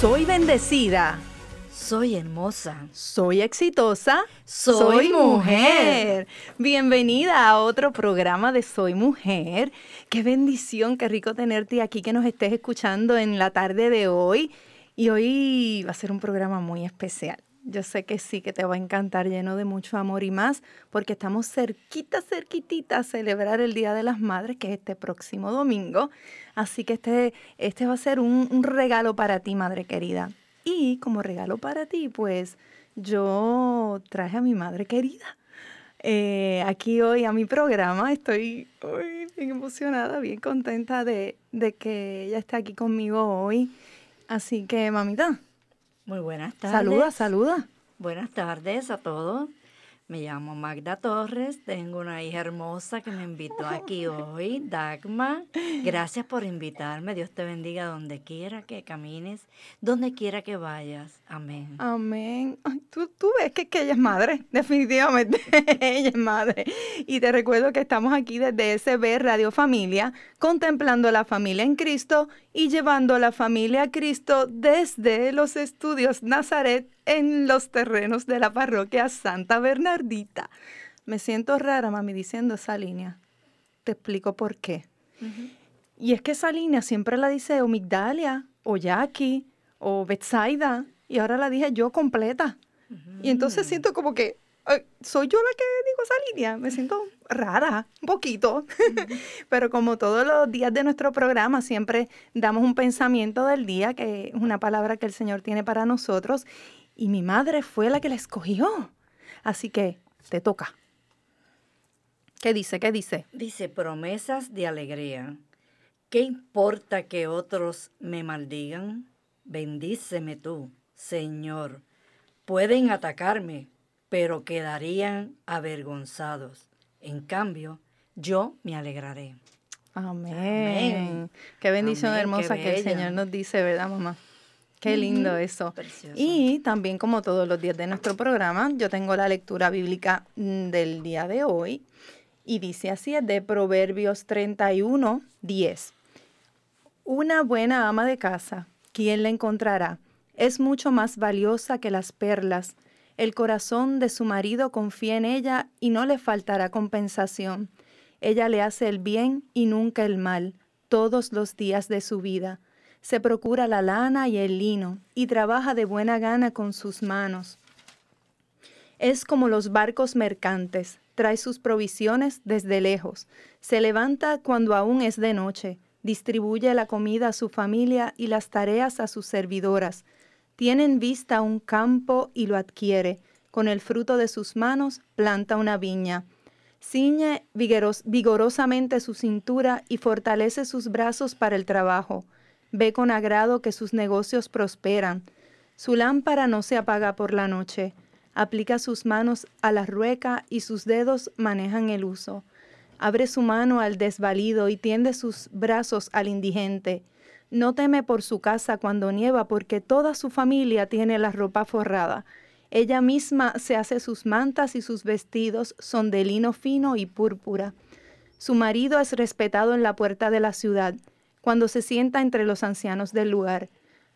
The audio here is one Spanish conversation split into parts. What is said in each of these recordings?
Soy bendecida. Soy hermosa. Soy exitosa. Soy, mujer. Bienvenida a otro programa de Soy Mujer. Qué bendición, qué rico tenerte aquí, que nos estés escuchando en la tarde de hoy. Y hoy va a ser un programa muy especial. Yo sé que sí, que te va a encantar, lleno de mucho amor y más, porque estamos cerquita, cerquitita a celebrar el Día de las Madres, que es este próximo domingo. Así que este, este va a ser un, regalo para ti, madre querida. Y como regalo para ti, pues yo traje a mi madre querida. Eh, aquí hoy a mi programa. Estoy bien emocionada, bien contenta de, de que ella esté aquí conmigo hoy. Así que, mamita, muy buenas tardes. Saluda, saluda. Buenas tardes a todos. Me llamo Magda Torres, tengo una hija hermosa que me invitó aquí hoy, Dagma. Gracias por invitarme. Dios te bendiga donde quiera que camines, donde quiera que vayas. Amén. Amén. tú, tú ves que, que ella es madre, definitivamente. ella es madre. Y te recuerdo que estamos aquí desde SB Radio Familia, contemplando la familia en Cristo y llevando a la familia a Cristo desde los estudios Nazaret en los terrenos de la parroquia Santa Bernardita. Me siento rara, mami, diciendo esa línea. Te explico por qué. Y es que esa línea siempre la dice o Migdalia, o Jackie, o Betsaida, y ahora la dije yo completa. Y entonces siento como que soy yo la que digo esa línea. Me siento rara, un poquito. Pero como todos los días de nuestro programa, siempre damos un pensamiento del día, que es una palabra que el Señor tiene para nosotros y mi madre fue la que la escogió. Así que te toca. ¿Qué dice? ¿Qué dice? Dice promesas de alegría. ¿Qué importa que otros me maldigan? Bendíceme tú, Señor. Pueden atacarme, pero quedarían avergonzados. En cambio, yo me alegraré. Amén. Qué bendición hermosa que el Señor nos dice, ¿verdad, mamá? Qué lindo eso. Y también como todos los días de nuestro programa, yo tengo la lectura bíblica mm, del día de hoy y dice así, es de Proverbios 31, 10. Una buena ama de casa, ¿quién la encontrará? Es mucho más valiosa que las perlas. El corazón de su marido confía en ella y no le faltará compensación. Ella le hace el bien y nunca el mal, todos los días de su vida se procura la lana y el lino y trabaja de buena gana con sus manos. Es como los barcos mercantes, trae sus provisiones desde lejos, se levanta cuando aún es de noche, distribuye la comida a su familia y las tareas a sus servidoras, tiene en vista un campo y lo adquiere, con el fruto de sus manos planta una viña, ciñe vigorosamente su cintura y fortalece sus brazos para el trabajo, Ve con agrado que sus negocios prosperan. Su lámpara no se apaga por la noche. Aplica sus manos a la rueca y sus dedos manejan el uso. Abre su mano al desvalido y tiende sus brazos al indigente. No teme por su casa cuando nieva porque toda su familia tiene la ropa forrada. Ella misma se hace sus mantas y sus vestidos son de lino fino y púrpura. Su marido es respetado en la puerta de la ciudad cuando se sienta entre los ancianos del lugar.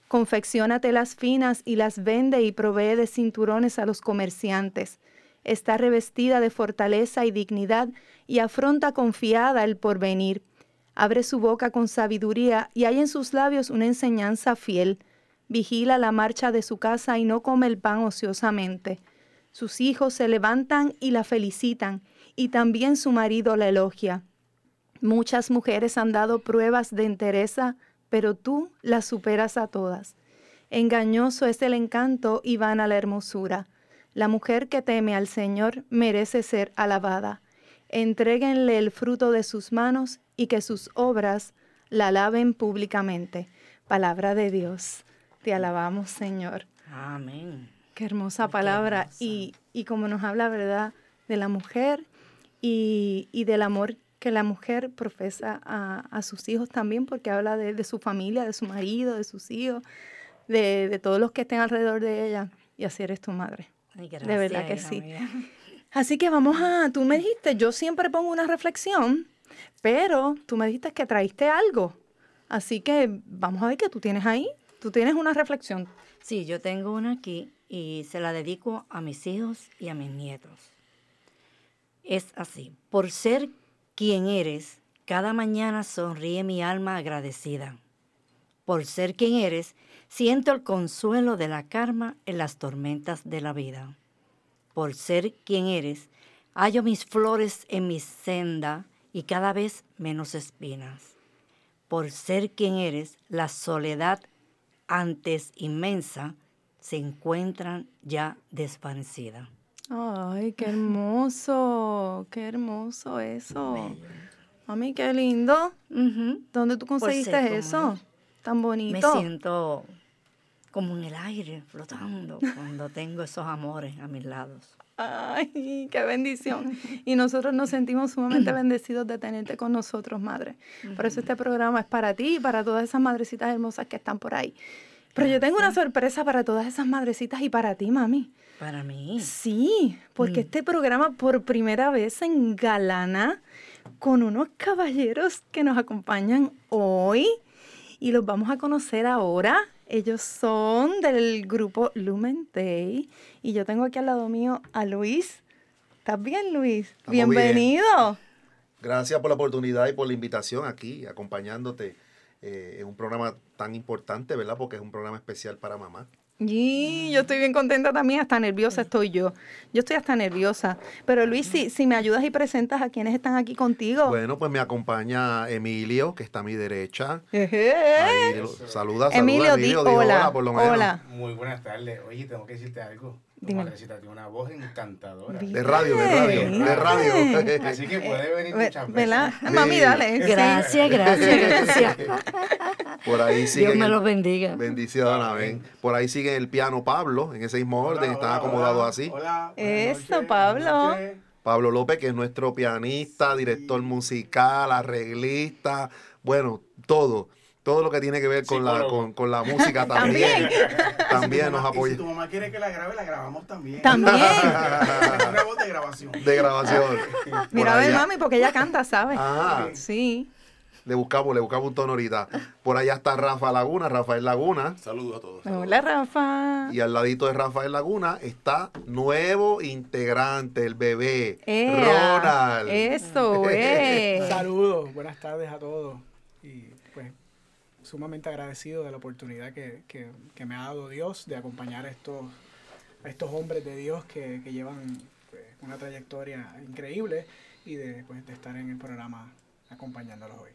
Confecciona telas finas y las vende y provee de cinturones a los comerciantes. Está revestida de fortaleza y dignidad y afronta confiada el porvenir. Abre su boca con sabiduría y hay en sus labios una enseñanza fiel. Vigila la marcha de su casa y no come el pan ociosamente. Sus hijos se levantan y la felicitan, y también su marido la elogia. Muchas mujeres han dado pruebas de entereza, pero tú las superas a todas. Engañoso es el encanto y vana la hermosura. La mujer que teme al Señor merece ser alabada. Entréguenle el fruto de sus manos y que sus obras la alaben públicamente. Palabra de Dios. Te alabamos, Señor. Amén. Qué hermosa palabra. Y, y, como nos habla, ¿verdad? De la mujer y, y del amor que la mujer profesa a, a, sus hijos también, porque habla de, de, su familia, de su marido, de sus hijos, de, de, todos los que estén alrededor de ella. Y así eres tu madre. gracias, de verdad que sí. Así que vamos a, tú me dijiste, yo siempre pongo una reflexión, pero tú me dijiste que traíste algo. Así que vamos a ver qué tú tienes ahí. Tú tienes una reflexión. Sí, yo tengo una aquí y se la dedico a mis hijos y a mis nietos. Es así, por ser quien eres, cada mañana sonríe mi alma agradecida. Por ser quien eres, siento el consuelo de la karma en las tormentas de la vida por ser quien eres, hallo mis flores en mi senda y cada vez menos espinas. Por ser quien eres, la soledad antes inmensa se encuentran ya desvanecida. Ay, qué hermoso, qué hermoso eso. Mami, qué lindo. ¿Dónde tú conseguiste eso? Tan bonito. Me siento como en el aire, flotando, cuando tengo esos amores a mis lados. Ay, qué bendición. Y nosotros nos sentimos sumamente bendecidos de tenerte con nosotros, madre. Por eso este programa es para ti y para todas esas madrecitas hermosas que están por ahí. Pero yo tengo una sorpresa para todas esas madrecitas y para ti, mami. Para mí. Sí, porque mm. este programa por primera vez se engalana con unos caballeros que nos acompañan hoy y los vamos a conocer ahora. Ellos son del grupo Lumen Day y yo tengo aquí al lado mío a Luis. ¿Estás bien, Luis? Bienvenido. Gracias por la oportunidad y por la invitación aquí, acompañándote eh, en un programa tan importante, ¿verdad? Porque es un programa especial para mamá. Y yo estoy bien contenta también, hasta nerviosa estoy yo. Yo estoy hasta nerviosa. Pero Luis, si, si me ayudas y presentas a quienes están aquí contigo. Bueno, pues me acompaña Emilio, que está a mi derecha. saluda, Emilio, Emilio hola, por lo menos. Hola. Muy buenas tardes. Oye, tengo que decirte algo. Dime. tiene una voz encantadora. De radio, de radio, de radio. Así que puede venir muchas veces. Mami, dale. Gracias, gracias, gracias. Por ahí sigue. Dios me los bendiga. Bendición, amén. Por ahí sigue el piano Pablo, en ese mismo orden, está acomodado así. Hola. Eso, Pablo. Pablo López, que es nuestro pianista, director musical, arreglista, bueno, todo todo lo que tiene que ver con, la, con, con, la música también. también, nos apoya. si tu mamá quiere que la grabe, la grabamos también. También. Una voz de grabación. De grabación. Mira, a ver, mami, porque ella canta, ¿sabes? Ah. Sí. Le buscamos, le buscamos un tono ahorita. Por allá está Rafa Laguna, Rafael Laguna. Saludos a todos. Hola, Rafa. Y al ladito de Rafael Laguna está nuevo integrante, el bebé, Ronald. Eso, eh. Saludos, buenas tardes a todos. Y sumamente agradecido de la oportunidad que, me ha dado Dios de acompañar a estos, a estos hombres de Dios que, llevan pues, una trayectoria increíble y de, pues, de estar en el programa acompañándolos hoy.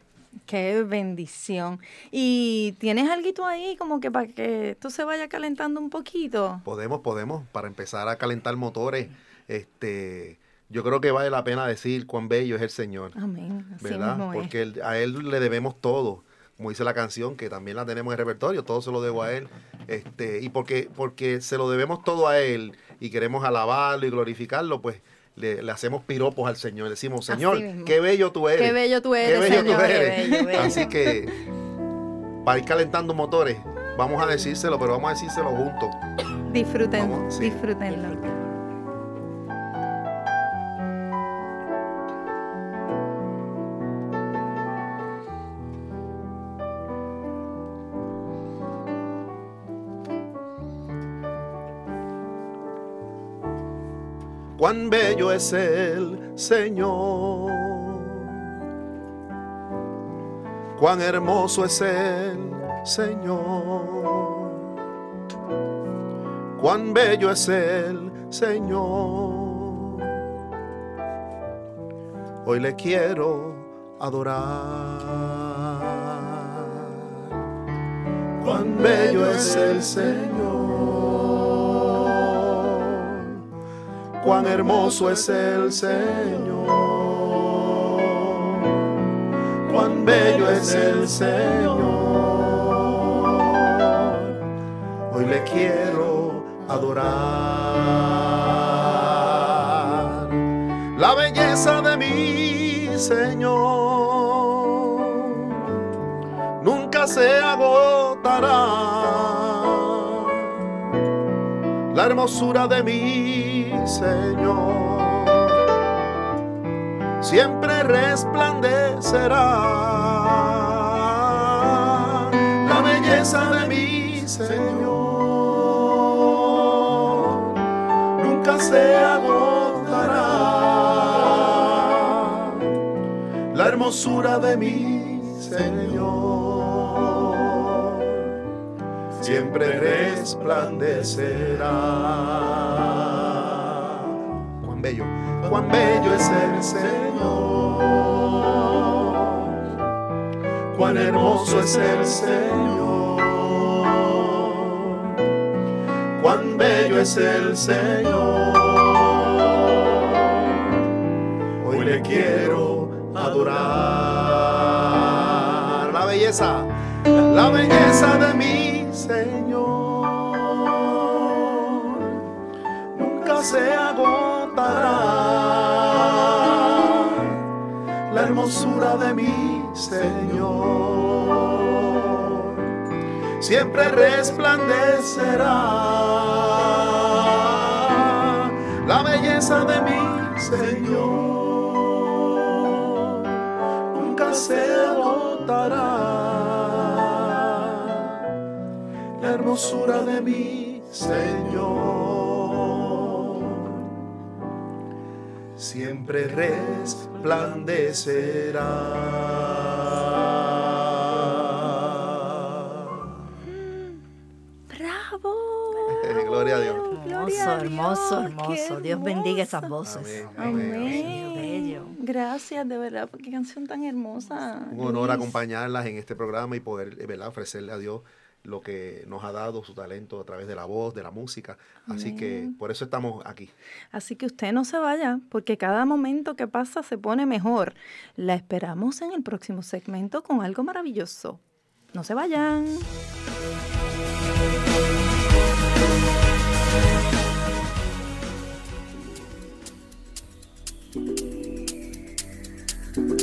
Qué bendición. ¿Y tienes algo ahí como que para que esto se vaya calentando un poquito? Podemos, podemos, para empezar a calentar motores. Este, yo creo que vale la pena decir cuán bello es el Señor. Amén. ¿Verdad? Porque a Él le debemos todo como dice la canción, que también la tenemos en repertorio, todo se lo debo a Él. Este, y porque, porque se lo debemos todo a Él y queremos alabarlo y glorificarlo, pues le, hacemos piropos al Señor. Le decimos, Señor, qué bello tú eres. Qué bello tú eres. Qué bello tú eres. Así que, para ir calentando motores, vamos a decírselo, pero vamos a decírselo juntos. Disfruten, disfrútenlo. Cuán bello es el Señor, cuán hermoso es el Señor, cuán bello es el Señor. Hoy le quiero adorar. Cuán bello es el Señor cuán hermoso es el Señor, cuán bello es el Señor. le quiero adorar. La belleza de mi Señor nunca se agotará. La hermosura de mi Señor siempre resplandecerá de mi Señor nunca se agotará. La hermosura de mi Señor siempre resplandecerá. El Señor. Cuán hermoso es el Señor. cuán bello es el Señor. Hoy le quiero adorar. La belleza, la belleza de mi Señor. Nunca se agotará. La hermosura de mi Señor siempre resplandecerá la belleza de mi Señor. Nunca se agotará la hermosura de mi Señor. Siempre resplandecerá. Gloria a Dios. Hermoso, hermoso, hermoso. Dios bendiga esas voces. Amén. Gracias, de verdad, qué canción tan hermosa. Un honor acompañarlas en este programa y poder ¿verdad? ofrecerle a Dios lo que nos ha dado su talento a través de la voz, de la música. Así que por eso estamos aquí. Así que usted no se vaya, porque cada momento que pasa se pone mejor. La esperamos en el próximo segmento con algo maravilloso. No se vayan.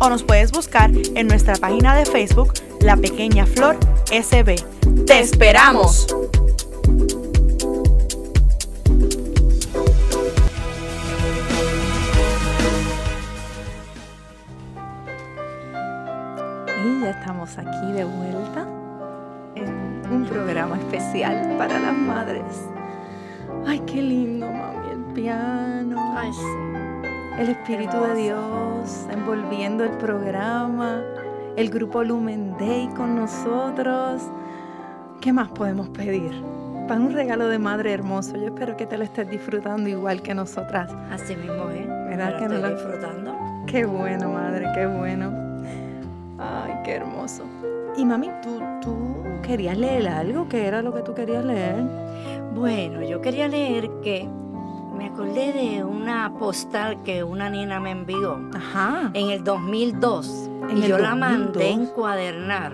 o nos puedes buscar en nuestra página de Facebook La Pequeña Flor SB. ¡Te esperamos! Y ya estamos aquí de vuelta en un programa especial para las madres. Ay, qué lindo, mami, el piano. Ay, sí el Espíritu de Dios envolviendo el programa, el grupo Lumen Day con nosotros. ¿Qué más podemos pedir? Para un regalo de madre hermoso. Yo espero que te lo estés disfrutando igual que nosotras. Así mismo, ¿eh? ¿Verdad que estoy disfrutando? Qué bueno, madre, qué bueno. Ay, qué hermoso. Y mami, ¿tú, tú querías leer algo? ¿Qué era lo que tú querías leer? Bueno, yo quería leer que me acordé de una postal que una niña me envió en el 2002 y yo la mandé encuadernar.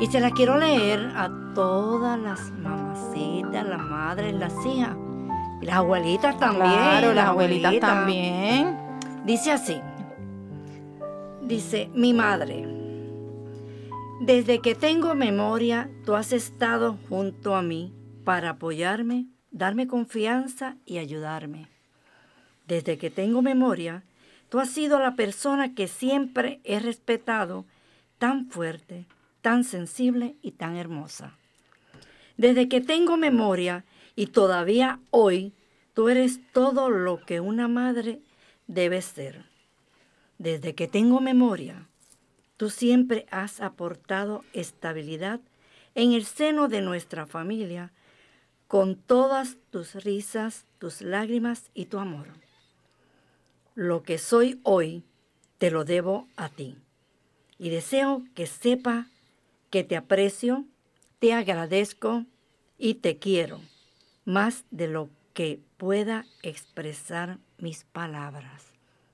Y se la quiero leer a todas las mamacitas, las madres, las hijas. Y las abuelitas también. Claro, las abuelitas también. Dice así. Dice, mi madre, desde que tengo memoria, tú has estado junto a mí para apoyarme darme confianza y ayudarme. Desde que tengo memoria, tú has sido la persona que siempre he respetado, tan fuerte, tan sensible y tan hermosa. Desde que tengo memoria y todavía hoy, tú eres todo lo que una madre debe ser. Desde que tengo memoria, tú siempre has aportado estabilidad en el seno de nuestra familia con todas tus risas, tus lágrimas y tu amor. Lo que soy hoy te lo debo a ti. Y deseo que sepa que te aprecio, te agradezco y te quiero más de lo que pueda expresar mis palabras.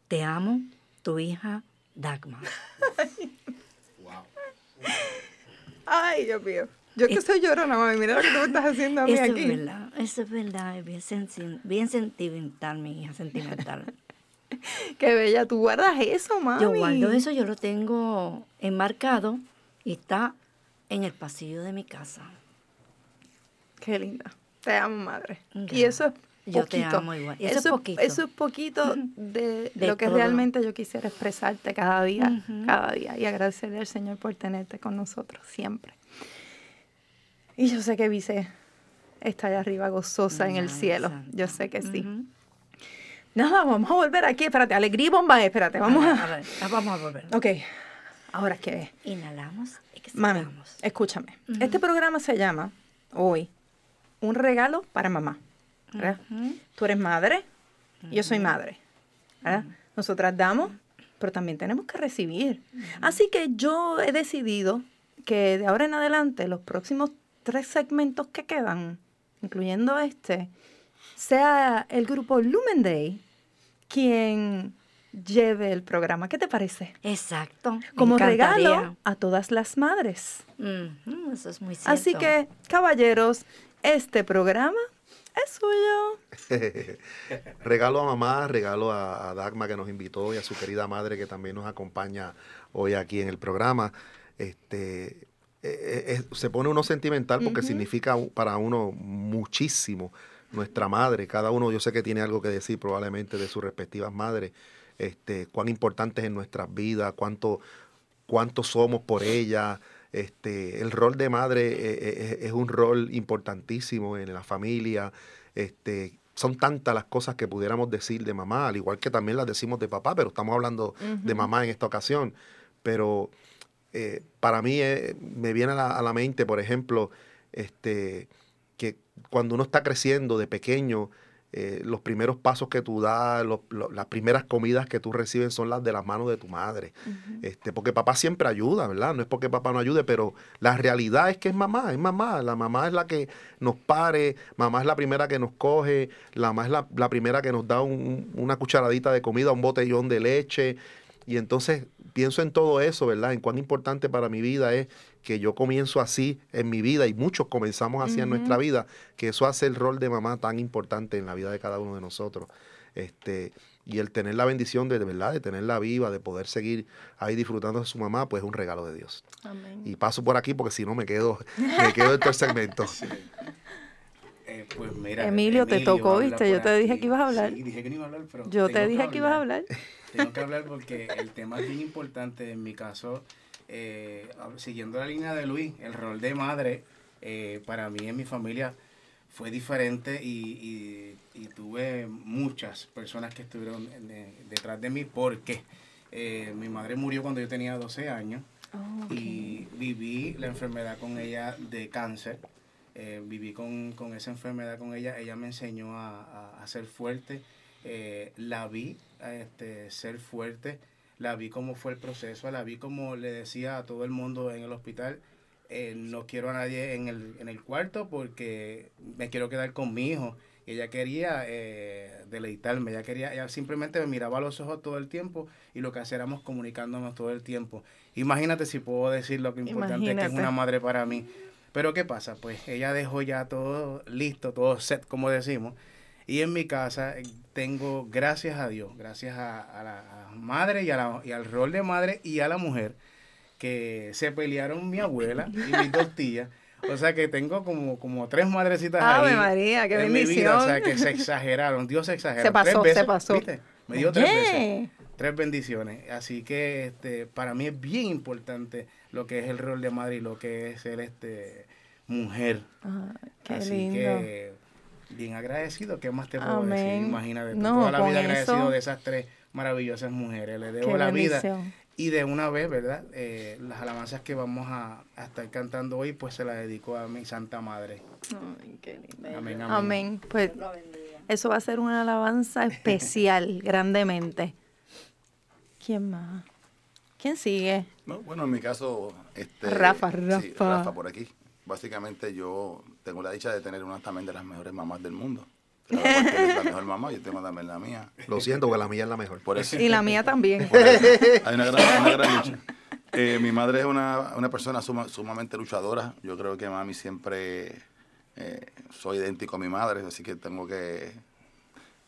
Te amo, tu hija Dagmar. Ay, Dios mío. Yo que soy llorona, mami, mira lo que tú me estás haciendo a mí eso aquí. Es verdad, eso es verdad, es bien, bien sentimental, mi hija, sentimental. Qué bella, tú guardas eso, mami. Yo guardo eso, yo lo tengo enmarcado y está en el pasillo de mi casa. Qué linda. Te amo, madre. Y eso es Yo te amo igual. eso, es poquito. Eso es poquito de, lo que realmente yo quisiera expresarte cada día, cada día. Y agradecerle al Señor por tenerte con nosotros siempre. Y yo sé que Vice está allá arriba gozosa en el cielo. Yo sé que sí. Nada, vamos a volver aquí. Espérate, alegría y bomba, espérate. Vamos a, vamos a volver. Ok. Ahora es que... Inhalamos y Mami, escúchame. Este programa se llama, hoy, Un regalo para mamá. ¿verdad? Tú eres madre, yo soy madre. ¿verdad? Nosotras damos, pero también tenemos que recibir. Así que yo he decidido que de ahora en adelante los próximos tres segmentos que quedan, incluyendo este, sea el grupo Lumen Day quien lleve el programa. ¿Qué te parece? Exacto. Como regalo a todas las madres. eso es muy cierto. Así que, caballeros, este programa es suyo. regalo a mamá, regalo a, Dagma que nos invitó y a su querida madre que también nos acompaña hoy aquí en el programa. Este, eh, eh, se pone uno sentimental porque significa para uno muchísimo nuestra madre. Cada uno yo sé que tiene algo que decir probablemente de sus respectivas madres, este, cuán importantes en nuestras vidas, cuánto, cuánto somos por ella. Este, el rol de madre eh, es, un rol importantísimo en la familia. Este, son tantas las cosas que pudiéramos decir de mamá, al igual que también las decimos de papá, pero estamos hablando de mamá en esta ocasión. Pero eh, para mí eh, me viene a la, mente, por ejemplo, este, que cuando uno está creciendo de pequeño, eh, los primeros pasos que tú das, las primeras comidas que tú recibes son las de las manos de tu madre. este, porque papá siempre ayuda, ¿verdad? No es porque papá no ayude, pero la realidad es que es mamá, es mamá. La mamá es la que nos pare, mamá es la primera que nos coge, la mamá es la, primera que nos da una cucharadita de comida, un botellón de leche. Y entonces pienso en todo eso, ¿verdad? En cuán importante para mi vida es que yo comienzo así en mi vida y muchos comenzamos así en nuestra vida, que eso hace el rol de mamá tan importante en la vida de cada uno de nosotros. Este, y el tener la bendición de, de verdad, de tenerla viva, de poder seguir ahí disfrutando de su mamá, pues es un regalo de Dios. Y paso por aquí porque si no me quedo, me quedo en todo el segmento. Eh, pues mira, Emilio, te tocó, viste, yo te dije que ibas a hablar. dije que no iba a hablar, pero yo te dije que ibas a hablar. Tengo que hablar porque el tema es bien importante. En mi caso, eh, siguiendo la línea de Luis, el rol de madre eh, para mí en mi familia fue diferente y, tuve muchas personas que estuvieron detrás de mí porque eh, mi madre murió cuando yo tenía 12 años oh, y viví la enfermedad con ella de cáncer. viví con, esa enfermedad con ella. Ella me enseñó a, a ser fuerte eh, la vi este, ser fuerte, la vi cómo fue el proceso, la vi como le decía a todo el mundo en el hospital, eh, no quiero a nadie en el, en el cuarto porque me quiero quedar con mi hijo. Y ella quería eh, deleitarme, ella quería, ella simplemente me miraba a los ojos todo el tiempo y lo que hacíamos comunicándonos todo el tiempo. Imagínate si puedo decir lo que importante que es una madre para mí. Pero ¿qué pasa? Pues ella dejó ya todo listo, todo set, como decimos. Y en mi casa eh, tengo, gracias a Dios, gracias a, la madre y, a y al rol de madre y a la mujer, que se pelearon mi abuela y mis dos tías. O sea que tengo como, como tres madrecitas Ave María, qué bendición. O sea que se exageraron, Dios se exageró. Se pasó, se pasó. Me dio tres veces. Tres bendiciones. Así que este, para mí es bien importante lo que es el rol de madre y lo que es ser este mujer. Ah, qué Así lindo. que bien agradecido. ¿Qué más te puedo decir? Imagínate, toda la vida agradecido de esas tres maravillosas mujeres. Le debo la vida. Y de una vez, ¿verdad? Eh, las alabanzas que vamos a, estar cantando hoy, pues se las dedico a mi Santa Madre. Ay, qué linda. Amén, amén. Pues eso va a ser una alabanza especial, grandemente. ¿Quién más? ¿Quién sigue? bueno, en mi caso, este, Rafa, Rafa. Sí, Rafa por aquí. Básicamente yo tengo la dicha de tener una también de las mejores mamás del mundo. es la mejor mamá, yo tengo también la mía. Lo siento, que la mía es la mejor. Por eso. Y la mía también. Hay una gran, una gran lucha. Eh, mi madre es una, una persona sumamente luchadora. Yo creo que mami siempre eh, soy idéntico a mi madre, así que tengo que,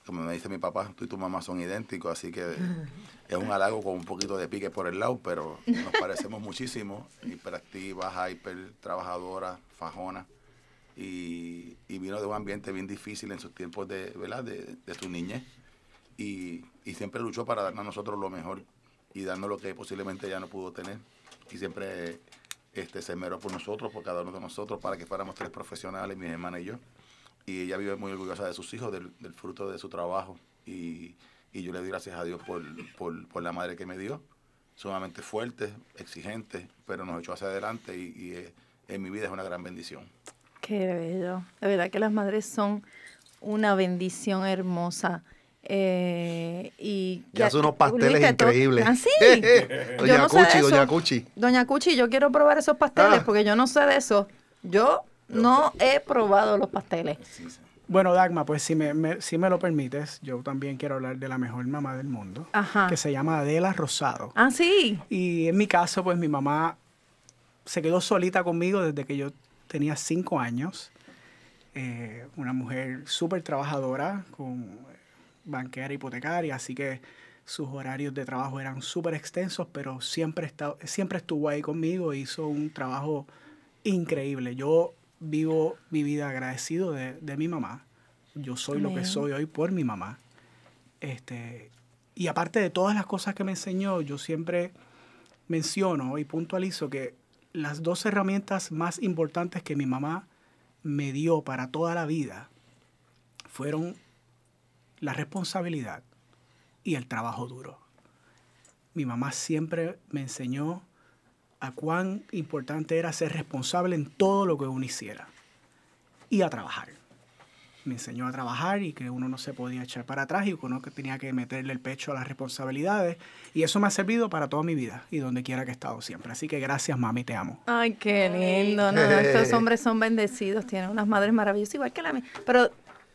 como me dice mi papá, tú y tu mamá son idénticos, así que es un halago con un poquito de pique por el lado, pero nos parecemos muchísimo. Hiperactiva, hiper trabajadora, fajona. Y, y, vino de un ambiente bien difícil en sus tiempos de, ¿verdad? de, de su niñez. Y, y siempre luchó para darnos a nosotros lo mejor y darnos lo que posiblemente ya no pudo tener. Y siempre este, se meró por nosotros, por cada uno de nosotros, para que fuéramos tres profesionales, mi hermana y yo. Y ella vive muy orgullosa de sus hijos, del, fruto de su trabajo. Y, y, yo le doy gracias a Dios por, por, por, la madre que me dio, sumamente fuerte, exigente, pero nos echó hacia adelante y, y en mi vida es una gran bendición. Qué bello. De verdad que las madres son una bendición hermosa. Eh, y ya hace unos pasteles increíbles. ¿Ah, sí? doña Cuchi, Doña Cuchi. Doña Cuchi, yo quiero probar esos pasteles ah. porque yo no sé de eso. Yo no he probado los pasteles. Bueno, Dagma, pues si me, si me lo permites, yo también quiero hablar de la mejor mamá del mundo, que se llama Adela Rosado. Ah, sí. Y en mi caso, pues mi mamá se quedó solita conmigo desde que yo tenía cinco años. Eh, una mujer súper trabajadora, con banquera hipotecaria, así que sus horarios de trabajo eran súper extensos, pero siempre, siempre estuvo ahí conmigo, hizo un trabajo increíble. Yo vivo mi vida agradecido de, mi mamá. Yo soy lo que soy hoy por mi mamá. Este, y aparte de todas las cosas que me enseñó, yo siempre menciono y puntualizo que las dos herramientas más importantes que mi mamá me dio para toda la vida fueron la responsabilidad y el trabajo duro. Mi mamá siempre me enseñó a cuán importante era ser responsable en todo lo que uno hiciera y a trabajar. Me enseñó a trabajar y que uno no se podía echar para atrás y que uno tenía que meterle el pecho a las responsabilidades. Y eso me ha servido para toda mi vida y donde quiera que he estado siempre. Así que gracias, mami, te amo. Ay, qué lindo. estos hombres son bendecidos, tienen unas madres maravillosas, igual que la mía. Pero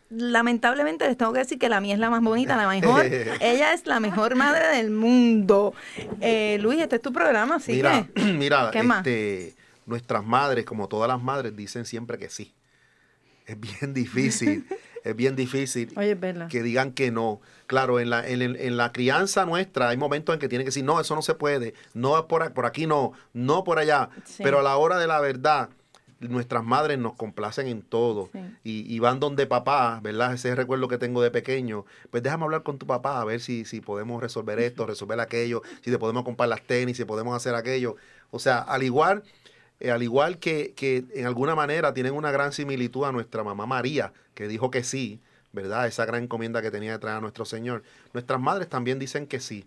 lamentablemente les tengo que decir que la mía es la más bonita, la mejor. Ella es la mejor madre del mundo. Eh, Luis, este es tu programa, así mira, Mira, este, nuestras madres, como todas las madres, dicen siempre que sí. Es bien difícil, es bien difícil que digan que no. Claro, en la, en, la crianza nuestra hay momentos en que tienen que decir, no, eso no se puede, no por, por aquí no, no por allá. Pero a la hora de la verdad, nuestras madres nos complacen en todo y, van donde papá, ¿verdad? Ese recuerdo que tengo de pequeño, pues déjame hablar con tu papá a ver si, si podemos resolver esto, resolver aquello, si te podemos comprar las tenis, si podemos hacer aquello. O sea, al igual, eh, al igual que, que en alguna manera tienen una gran similitud a nuestra mamá María, que dijo que sí, ¿verdad? Esa gran encomienda que tenía detrás a nuestro Señor. Nuestras madres también dicen que sí.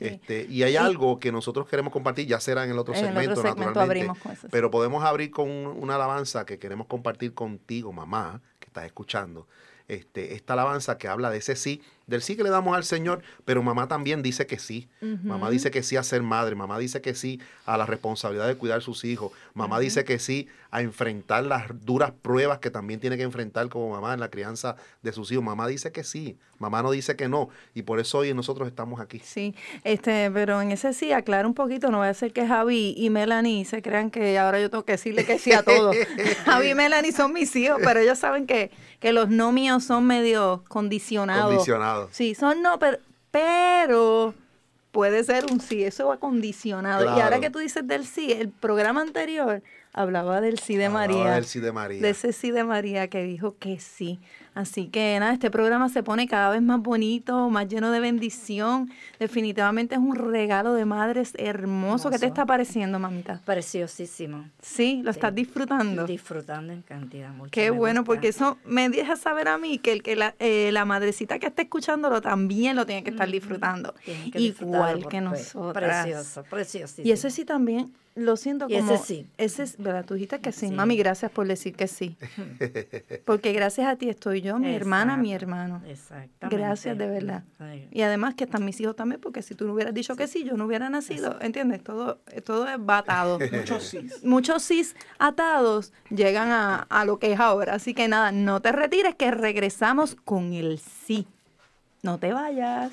Este, y hay algo que nosotros queremos compartir, ya será en el otro segmento, naturalmente. pero podemos abrir con una alabanza que queremos compartir contigo, mamá, que estás escuchando. Este, esta alabanza que habla de ese sí del sí que le damos al Señor, pero mamá también dice que sí. Mamá dice que sí a ser madre, mamá dice que sí a la responsabilidad de cuidar a sus hijos, mamá dice que sí a enfrentar las duras pruebas que también tiene que enfrentar como mamá en la crianza de sus hijos. Mamá dice que sí, mamá no dice que no, y por eso hoy nosotros estamos aquí. Sí, este, pero en ese sí, aclara un poquito, no va a ser que Javi y Melanie se crean que ahora yo tengo que decirle que sí a todo. Javi y Melanie son mis hijos, pero ellos saben que, que los no míos son medio condicionados. Sí, son no, pero, pero puede ser un sí, eso va condicionado. Y ahora que tú dices del sí, el programa anterior hablaba del sí de María. Del sí de María. De ese sí de María que dijo que sí. Así que nada, este programa se pone cada vez más bonito, más lleno de bendición. Definitivamente es un regalo de madres hermoso. ¿Qué te está pareciendo, mamita? Preciosísimo. Sí, lo estás disfrutando. Disfrutando en cantidad. Mucho Qué bueno, porque eso me deja saber a mí que el que la, eh, la madrecita que está escuchándolo también lo tiene que estar disfrutando. Igual que nosotros. Precioso, preciosísimo. Y eso sí también lo siento como... ese sí. Ese es, ¿verdad? Tú dijiste que sí. Mami, gracias por decir que sí. Porque gracias a ti estoy yo, mi hermana, mi hermano. Exactamente. Gracias, de verdad. Y además que están mis hijos también, porque si tú no hubieras dicho que sí, yo no hubiera nacido, ¿entiendes? Todo, todo es batado. Muchos sí. Muchos sí atados llegan a, a lo que es ahora. Así que nada, no te retires, que regresamos con el sí. No te vayas.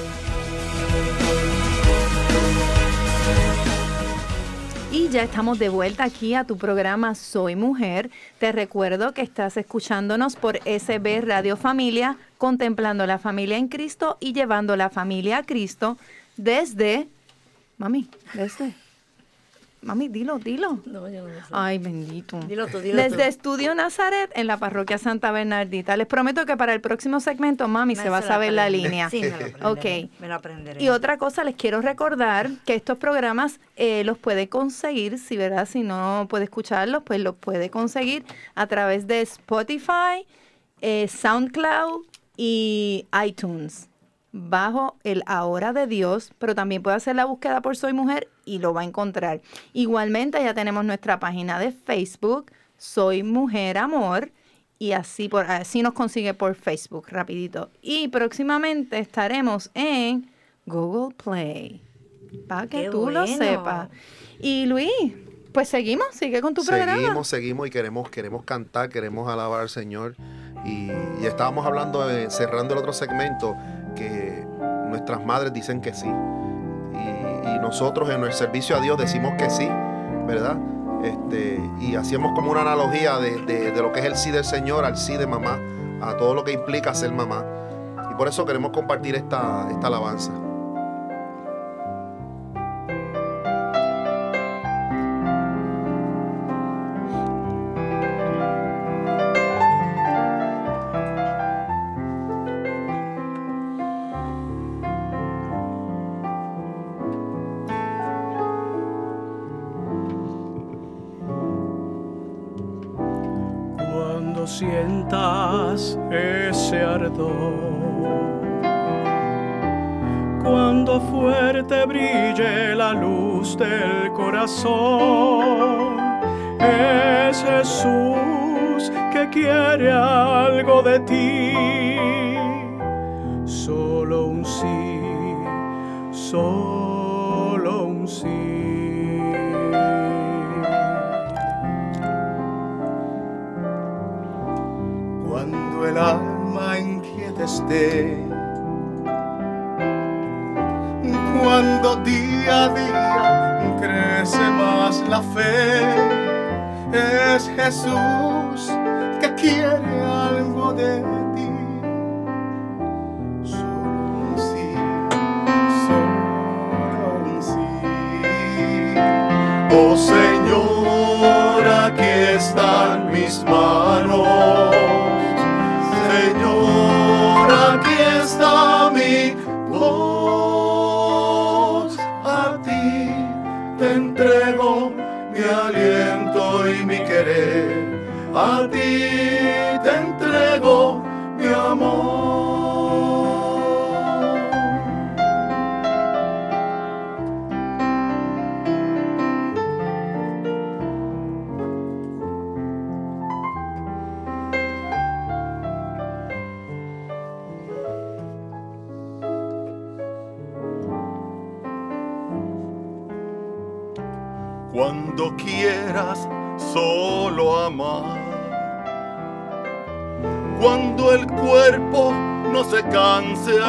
ya estamos de vuelta aquí a tu programa Soy Mujer. Te recuerdo que estás escuchándonos por SB Radio Familia, contemplando la familia en Cristo y llevando la familia a Cristo desde, mami, desde, mami, dilo, dilo. No, yo no lo sé. Ay, bendito. Dilo tú, dilo Desde Estudio Nazaret en la parroquia Santa Bernardita. Les prometo que para el próximo segmento, mami, se va a saber la línea. Sí, me lo aprenderé. Ok. Me lo aprenderé. Y otra cosa, les quiero recordar que estos programas eh, los puede conseguir, si verdad, si no puede escucharlos, pues los puede conseguir a través de Spotify, eh, SoundCloud y iTunes bajo el Ahora de Dios, pero también puede hacer la búsqueda por Soy Mujer y lo va a encontrar. Igualmente ya tenemos nuestra página de Facebook, Soy Mujer Amor, y así, por, así nos consigue por Facebook, rapidito. Y próximamente estaremos en Google Play, para que tú lo sepas. Y Luis, pues seguimos, sigue con tu programa. Seguimos, seguimos y queremos, queremos cantar, queremos alabar al Señor. Y, estábamos hablando, cerrando el otro segmento, que nuestras madres dicen que sí. Y, nosotros en el servicio a Dios decimos que sí, ¿verdad? Este, y hacíamos como una analogía de, lo que es el sí del Señor al sí de mamá, a todo lo que implica ser mamá. Y por eso queremos compartir esta, esta alabanza.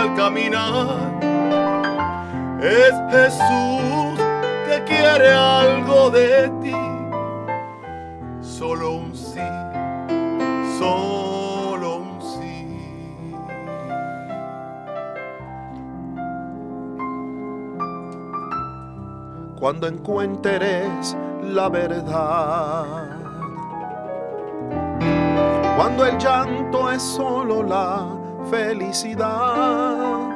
Al caminar, es Jesús que quiere algo de ti. Solo un sí, solo un sí. cuando encuentres la verdad. Cuando el llanto es solo la felicidad,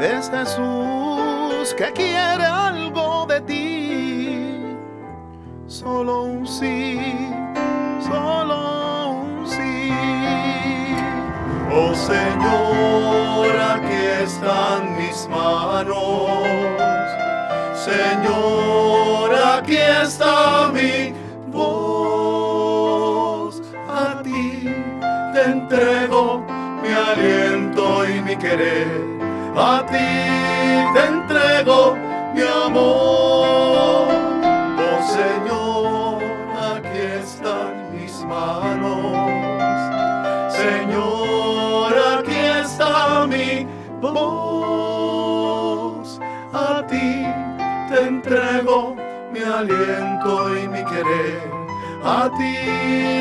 es Jesús que quiere algo de ti. Solo un sí, solo un sí. Oh Señor, aquí están mis manos Señor, aquí está mi A ti te entrego mi amor. Oh Señor, aquí están mis manos. Señor, aquí está mi voz. A ti te entrego mi aliento y mi querer. A ti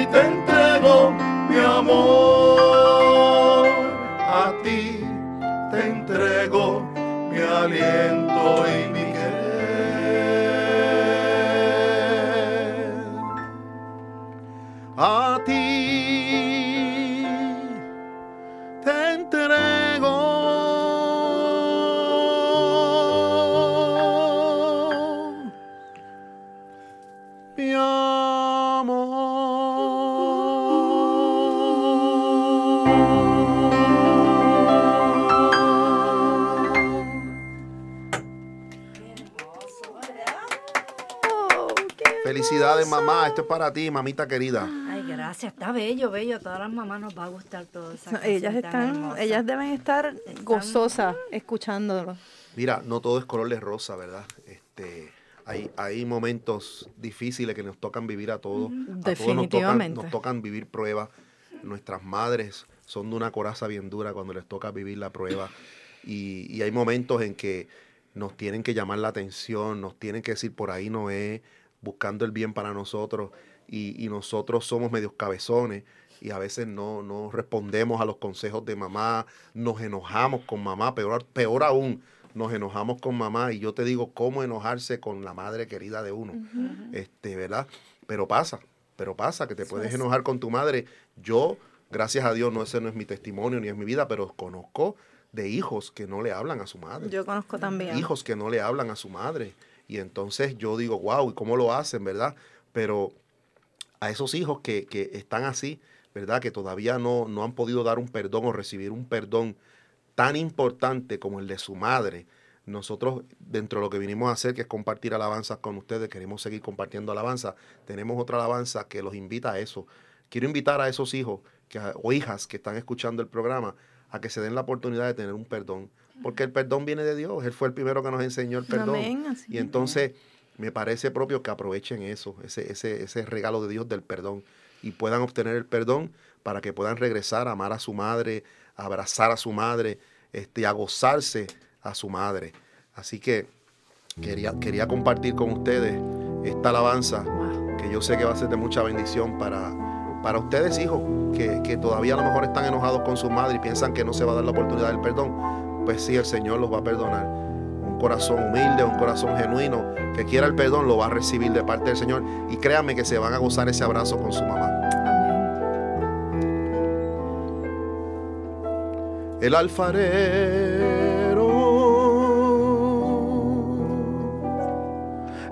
te entrego mi amor. Aliento y mi Felicidades, mamá. Esto es para ti, mamita querida. Ay, gracias. Está bello, bello. A todas las mamás nos va a gustar todo ellas están, ellas deben estar gozosas escuchándolo. Mira, no todo es color de rosa, ¿verdad? Este, hay, hay momentos difíciles que nos tocan vivir a todos. A todos nos tocan, nos tocan vivir pruebas. Nuestras madres son de una coraza bien dura cuando les toca vivir la prueba. Y, y hay momentos en que nos tienen que llamar la atención, nos tienen que decir por ahí no es, buscando el bien para nosotros. Y, y nosotros somos medios cabezones y a veces no, no respondemos a los consejos de mamá, nos enojamos con mamá, peor, peor aún, nos enojamos con mamá y yo te digo cómo enojarse con la madre querida de uno, este, ¿verdad? Pero pasa, pero pasa que te puedes enojar con tu madre. Yo, gracias a Dios, no ese no es mi testimonio ni es mi vida, pero conozco de hijos que no le hablan a su madre. Yo conozco también. Hijos que no le hablan a su madre. Y entonces yo digo, wow, ¿y cómo lo hacen, verdad? Pero a esos hijos que, que están así, ¿verdad? Que todavía no, no han podido dar un perdón o recibir un perdón tan importante como el de su madre. Nosotros, dentro de lo que vinimos a hacer, que es compartir alabanzas con ustedes, queremos seguir compartiendo alabanza. Tenemos otra alabanza que los invita a eso. Quiero invitar a esos hijos que, o hijas que están escuchando el programa a que se den la oportunidad de tener un perdón. Porque el perdón viene de Dios. Él fue el primero que nos enseñó el perdón. Amén, y entonces me parece propio que aprovechen eso, ese, ese, ese regalo de Dios del perdón y puedan obtener el perdón para que puedan regresar a amar a su madre, a abrazar a su madre, este, a gozarse a su madre. Así que quería, quería compartir con ustedes esta alabanza que yo sé que va a ser de mucha bendición para, para ustedes, hijos, que, que todavía a lo mejor están enojados con su madre y piensan que no se va a dar la oportunidad del perdón. Pues sí, el Señor los va a perdonar. Un corazón humilde, un corazón genuino, que quiera el perdón, lo va a recibir de parte del Señor. Y créanme que se van a gozar ese abrazo con su mamá. El alfarero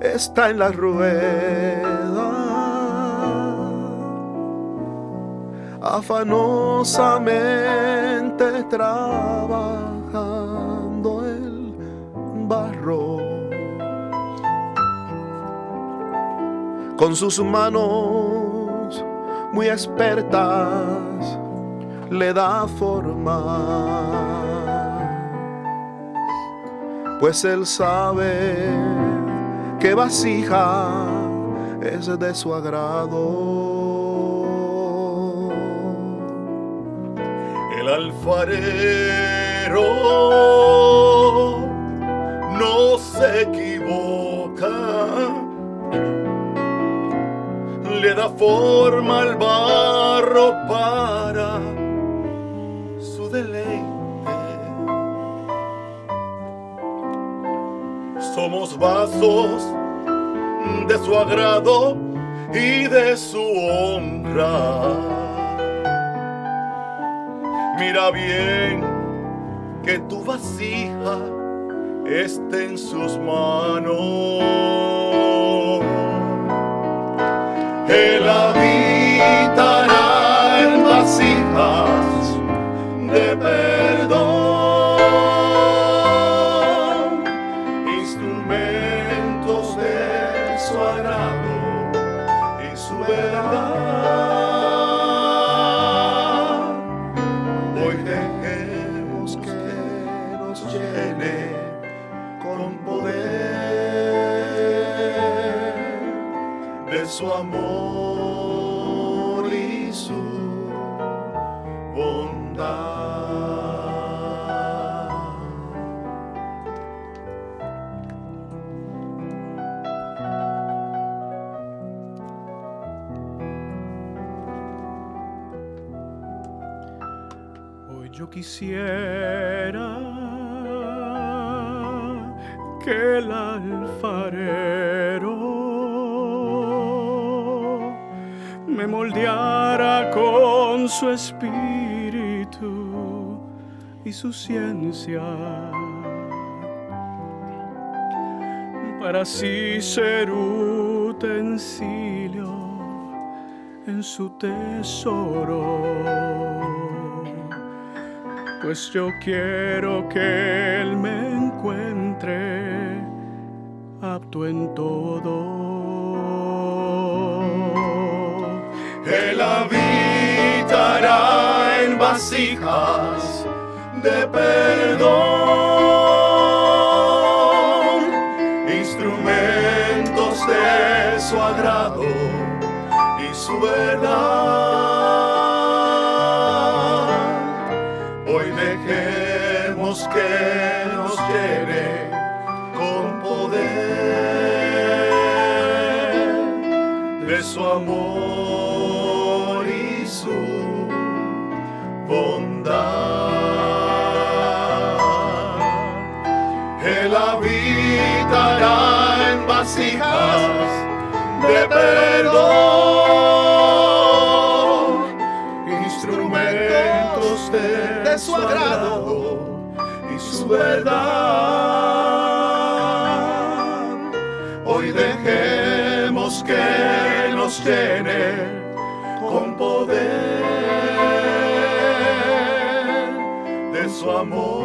está en la rueda, afanosamente trabajando el barro. Con sus manos muy expertas le da forma. Pues él sabe que vasija es de su agrado. El alfarero no se equivoca le da forma al barro para su deleite. somos vasos de su agrado y de su honra. Mira bien que tu vasija esté en sus manos. Su ciencia, para así ser utensilio en su tesoro. Pues yo quiero que Él me encuentre apto en todo. Él habitará en vasijas de perdón, de perdón, instrumentos de, su agrado y su verdad. Hoy dejemos que nos llene con poder su amor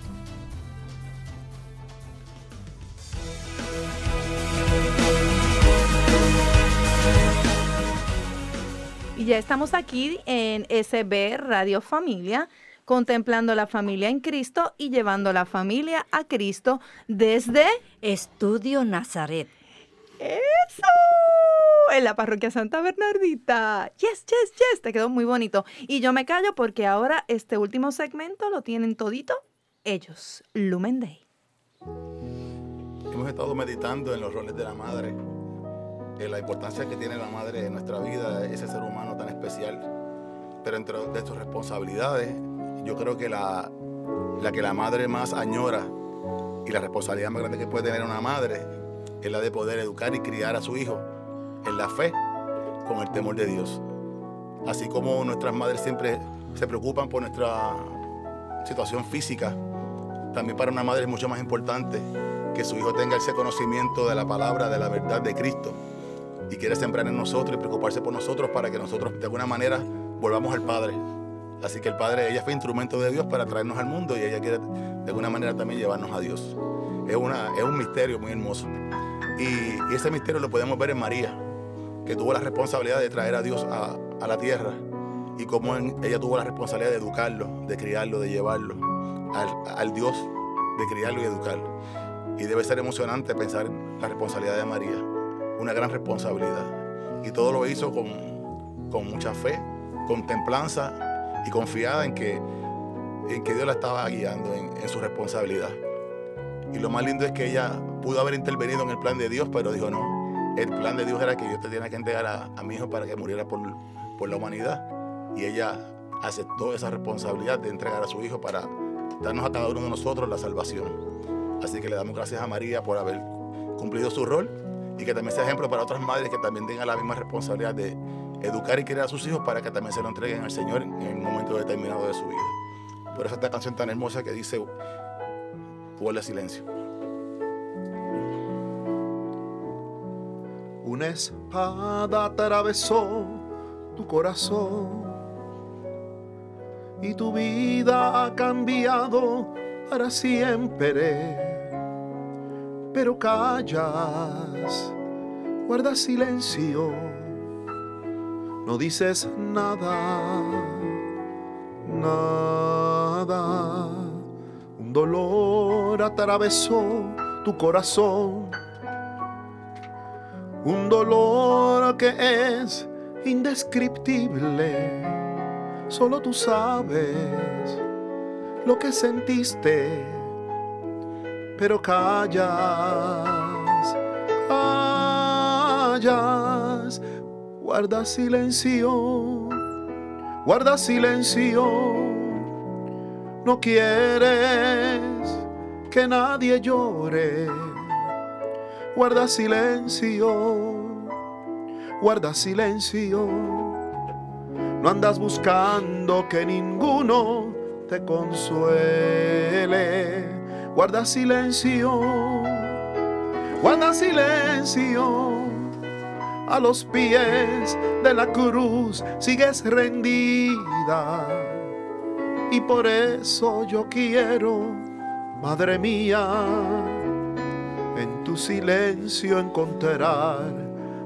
Ya estamos aquí en SB Radio Familia, contemplando la familia en Cristo y llevando la familia a Cristo desde Estudio Nazaret. ¡Eso! En la parroquia Santa Bernardita. Yes, yes, yes. Te quedó muy bonito. Y yo me callo porque ahora este último segmento lo tienen todito ellos. Lumen Day. Hemos estado meditando en los roles de la madre la importancia que tiene la madre en nuestra vida, ese ser humano tan especial. Pero entre de sus responsabilidades, yo creo que la, la que la madre más añora y la responsabilidad más grande que puede tener una madre es la de poder educar y criar a su hijo en la fe con el temor de Dios. Así como nuestras madres siempre se preocupan por nuestra situación física, también para una madre es mucho más importante que su hijo tenga ese conocimiento de la palabra, de la verdad de Cristo y quiere sembrar en nosotros y preocuparse por nosotros para que nosotros de alguna manera volvamos al Padre. Así que el Padre, ella fue instrumento de Dios para traernos al mundo y ella quiere de alguna manera también llevarnos a Dios. Es, una, es un misterio muy hermoso. Y, ese misterio lo podemos ver en María, que tuvo la responsabilidad de traer a Dios a, a la tierra y cómo ella tuvo la responsabilidad de educarlo, de criarlo, de llevarlo al, al Dios, de criarlo y educarlo. Y debe ser emocionante pensar en la responsabilidad de María, una gran responsabilidad. Y todo lo hizo con, con mucha fe, con templanza y confiada en que, en que Dios la estaba guiando en, en, su responsabilidad. Y lo más lindo es que ella pudo haber intervenido en el plan de Dios, pero dijo no. El plan de Dios era que yo te tenía que entregar a, a mi hijo para que muriera por, por la humanidad. Y ella aceptó esa responsabilidad de entregar a su hijo para darnos a cada uno de nosotros la salvación. Así que le damos gracias a María por haber cumplido su rol y que también sea ejemplo para otras madres que también tengan la misma responsabilidad de educar y criar a sus hijos para que también se lo entreguen al Señor en un momento determinado de su vida. Por eso esta canción tan hermosa que dice, guarda silencio. Una espada atravesó tu corazón y tu vida ha cambiado para siempre pero callas, guardas silencio, no dices nada, nada. Un dolor atravesó tu corazón, un dolor que es indescriptible, solo tú sabes lo que sentiste pero callas, callas, guarda silencio, guarda silencio, no quieres que nadie llore, guarda silencio, guarda silencio, no andas buscando que ninguno te consuele guarda silencio, guarda silencio. A los pies de la cruz sigues rendida. Y por eso yo quiero, Madre mía, en tu silencio encontrar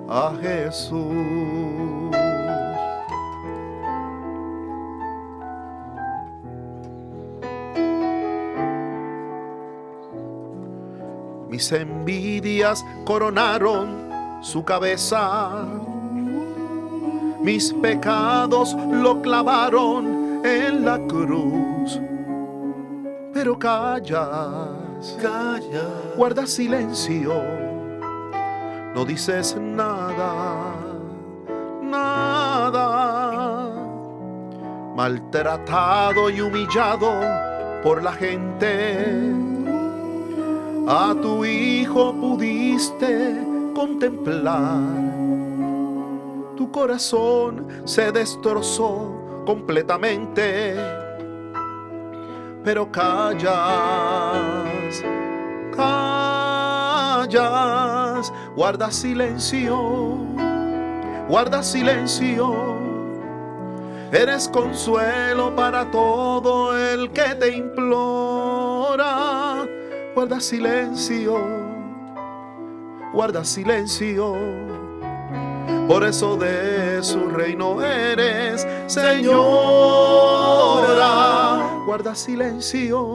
a Jesús. Mis envidias coronaron su cabeza. Mis pecados lo clavaron en la cruz. Pero callas, calla, guarda silencio. No dices nada, nada. Maltratado y humillado por la gente a tu hijo pudiste contemplar. Tu corazón se destrozó completamente, pero callas, callas, guarda silencio, guarda silencio. Eres consuelo para todo el que te implora guarda silencio, guarda silencio. Por eso de su reino eres señora. Guarda silencio,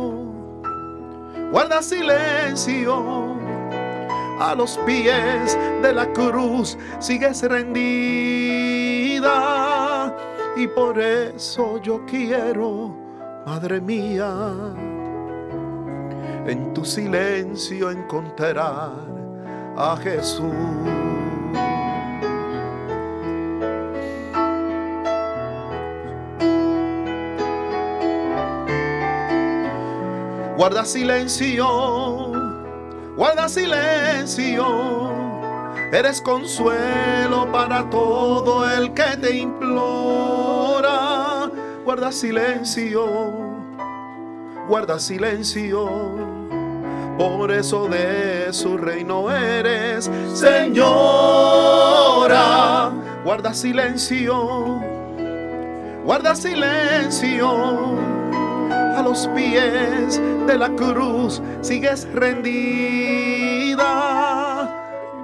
guarda silencio. A los pies de la cruz sigues rendida. Y por eso yo quiero, Madre mía en tu silencio encontrar a Jesús. Guarda silencio, guarda silencio. Eres consuelo para todo el que te implora. Guarda silencio guarda silencio. Por eso de su reino eres Señora. Guarda silencio, guarda silencio. A los pies de la cruz sigues rendida.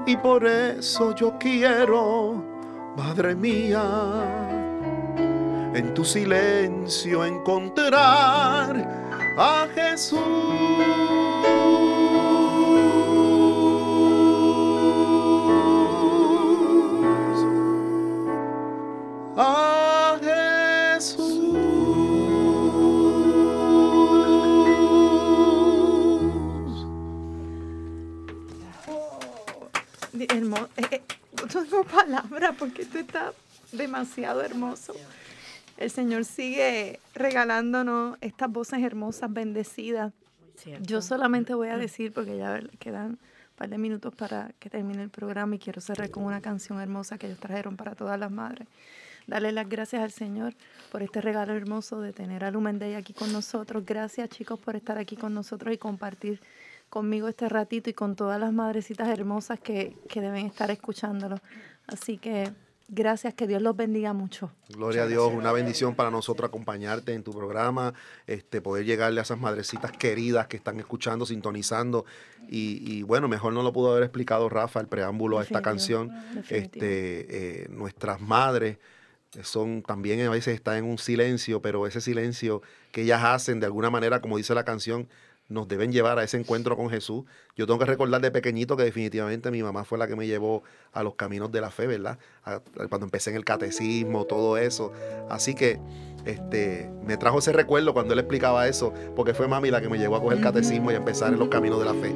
Y por eso yo quiero, Madre mía, en tu silencio encontrar a Jesús. A Jesús. Hermoso. Eh, eh, no tengo palabras porque esto está demasiado hermoso. El Señor sigue regalándonos estas voces hermosas, bendecidas. Yo solamente voy a decir, porque ya quedan un par de minutos para que termine el programa y quiero cerrar con una canción hermosa que ellos trajeron para todas las madres. Darle las gracias al Señor por este regalo hermoso de tener a Lumen Day aquí con nosotros. Gracias chicos por estar aquí con nosotros y compartir conmigo este ratito y con todas las madrecitas hermosas que, que deben estar escuchándolo. Así que Gracias, que Dios los bendiga mucho. Gloria a Dios, una bendición para nosotros acompañarte en tu programa, este, poder llegarle a esas madrecitas queridas que están escuchando, sintonizando. Y, bueno, mejor no lo pudo haber explicado Rafa, el preámbulo a esta canción. Este, eh, nuestras madres son también a veces están en un silencio, pero ese silencio que ellas hacen de alguna manera, como dice la canción, nos deben llevar a ese encuentro con Jesús. Yo tengo que recordar de pequeñito que definitivamente mi mamá fue la que me llevó a los caminos de la fe, ¿verdad? cuando empecé en el catecismo, todo eso. Así que este, me trajo ese recuerdo cuando él explicaba eso, porque fue mami la que me llevó a coger el catecismo y a empezar en los caminos de la fe.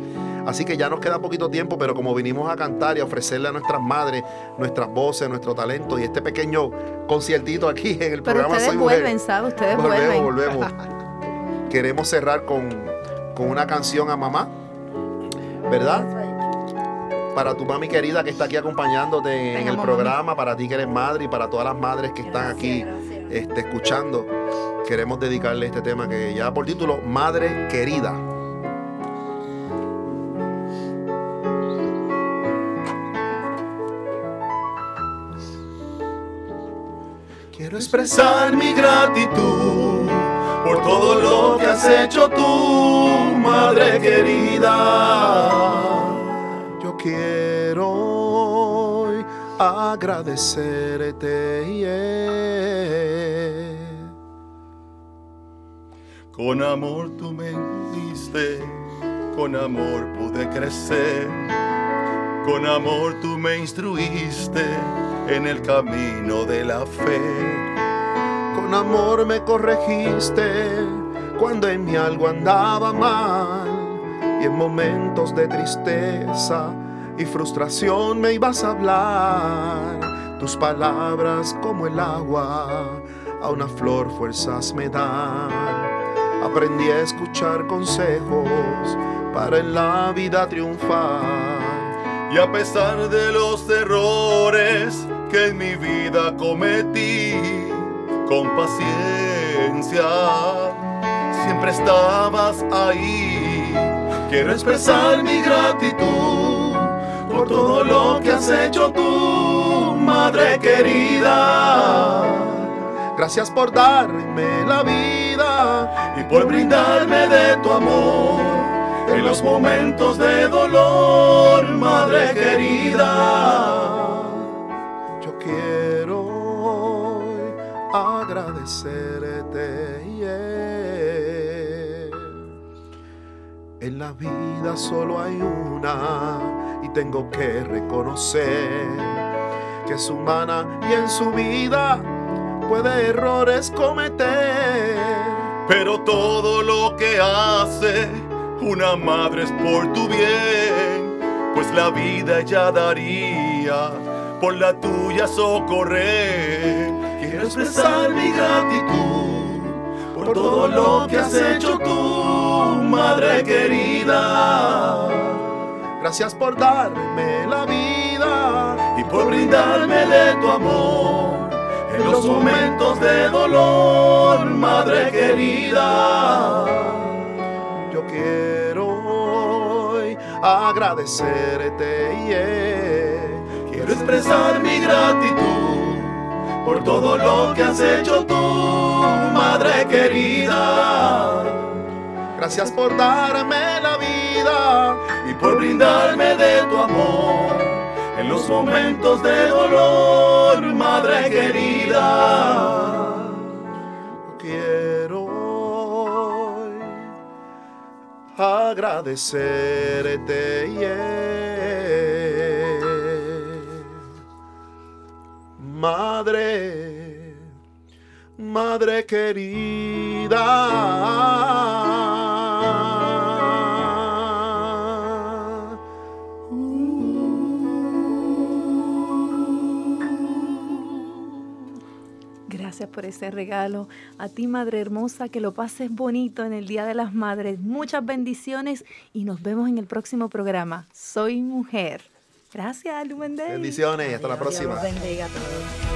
Así que ya nos queda poquito tiempo, pero como vinimos a cantar y a ofrecerle a nuestras madres nuestras voces, nuestro talento y este pequeño conciertito aquí en el programa ustedes vuelven, ¿sabes? Ustedes vuelven. Volvemos, Queremos cerrar con con una canción a mamá, ¿verdad? Para tu mami querida que está aquí acompañándote en el programa, para ti que eres madre y para todas las madres que están aquí este, escuchando, queremos dedicarle este tema que ya por título Madre Querida. Quiero expresar mi gratitud por todo lo que has hecho tú, madre querida. Yo quiero hoy agradecerte. Con amor tú me diste, con amor pude crecer, con amor tú me instruiste en el camino de la fe amor me corregiste cuando en mí algo andaba mal y en momentos de tristeza y frustración me ibas a hablar. Tus palabras como el agua a una flor fuerzas me dan. Aprendí a escuchar consejos para en la vida triunfar. Y a pesar de los errores que en mi vida cometí, con paciencia. Siempre estabas ahí. Quiero expresar mi gratitud por todo lo que has hecho tú, madre querida. Gracias por darme la vida y por brindarme de tu amor en los momentos de dolor, madre querida. En la vida solo hay una y tengo que reconocer que es humana y en su vida puede errores cometer. Pero todo lo que hace una madre es por tu bien, pues la vida ya daría por la tuya socorrer Expresar mi gratitud por todo lo que has hecho tú, madre querida. Gracias por darme la vida y por brindarme de tu amor en los momentos de dolor, madre querida. Yo quiero agradecerte y yeah. quiero expresar mi gratitud por todo lo que has hecho tú, madre querida. Gracias por darme la vida y por brindarme de tu amor en los momentos de dolor, madre querida. Quiero agradecerte. Madre, madre querida. por ese regalo. A ti, Madre Hermosa, que lo pases bonito en el Día de las Madres. Muchas bendiciones y nos vemos en el próximo programa. Soy mujer. Gracias, Lumen Day. Bendiciones y hasta la próxima. Bendiga a todos.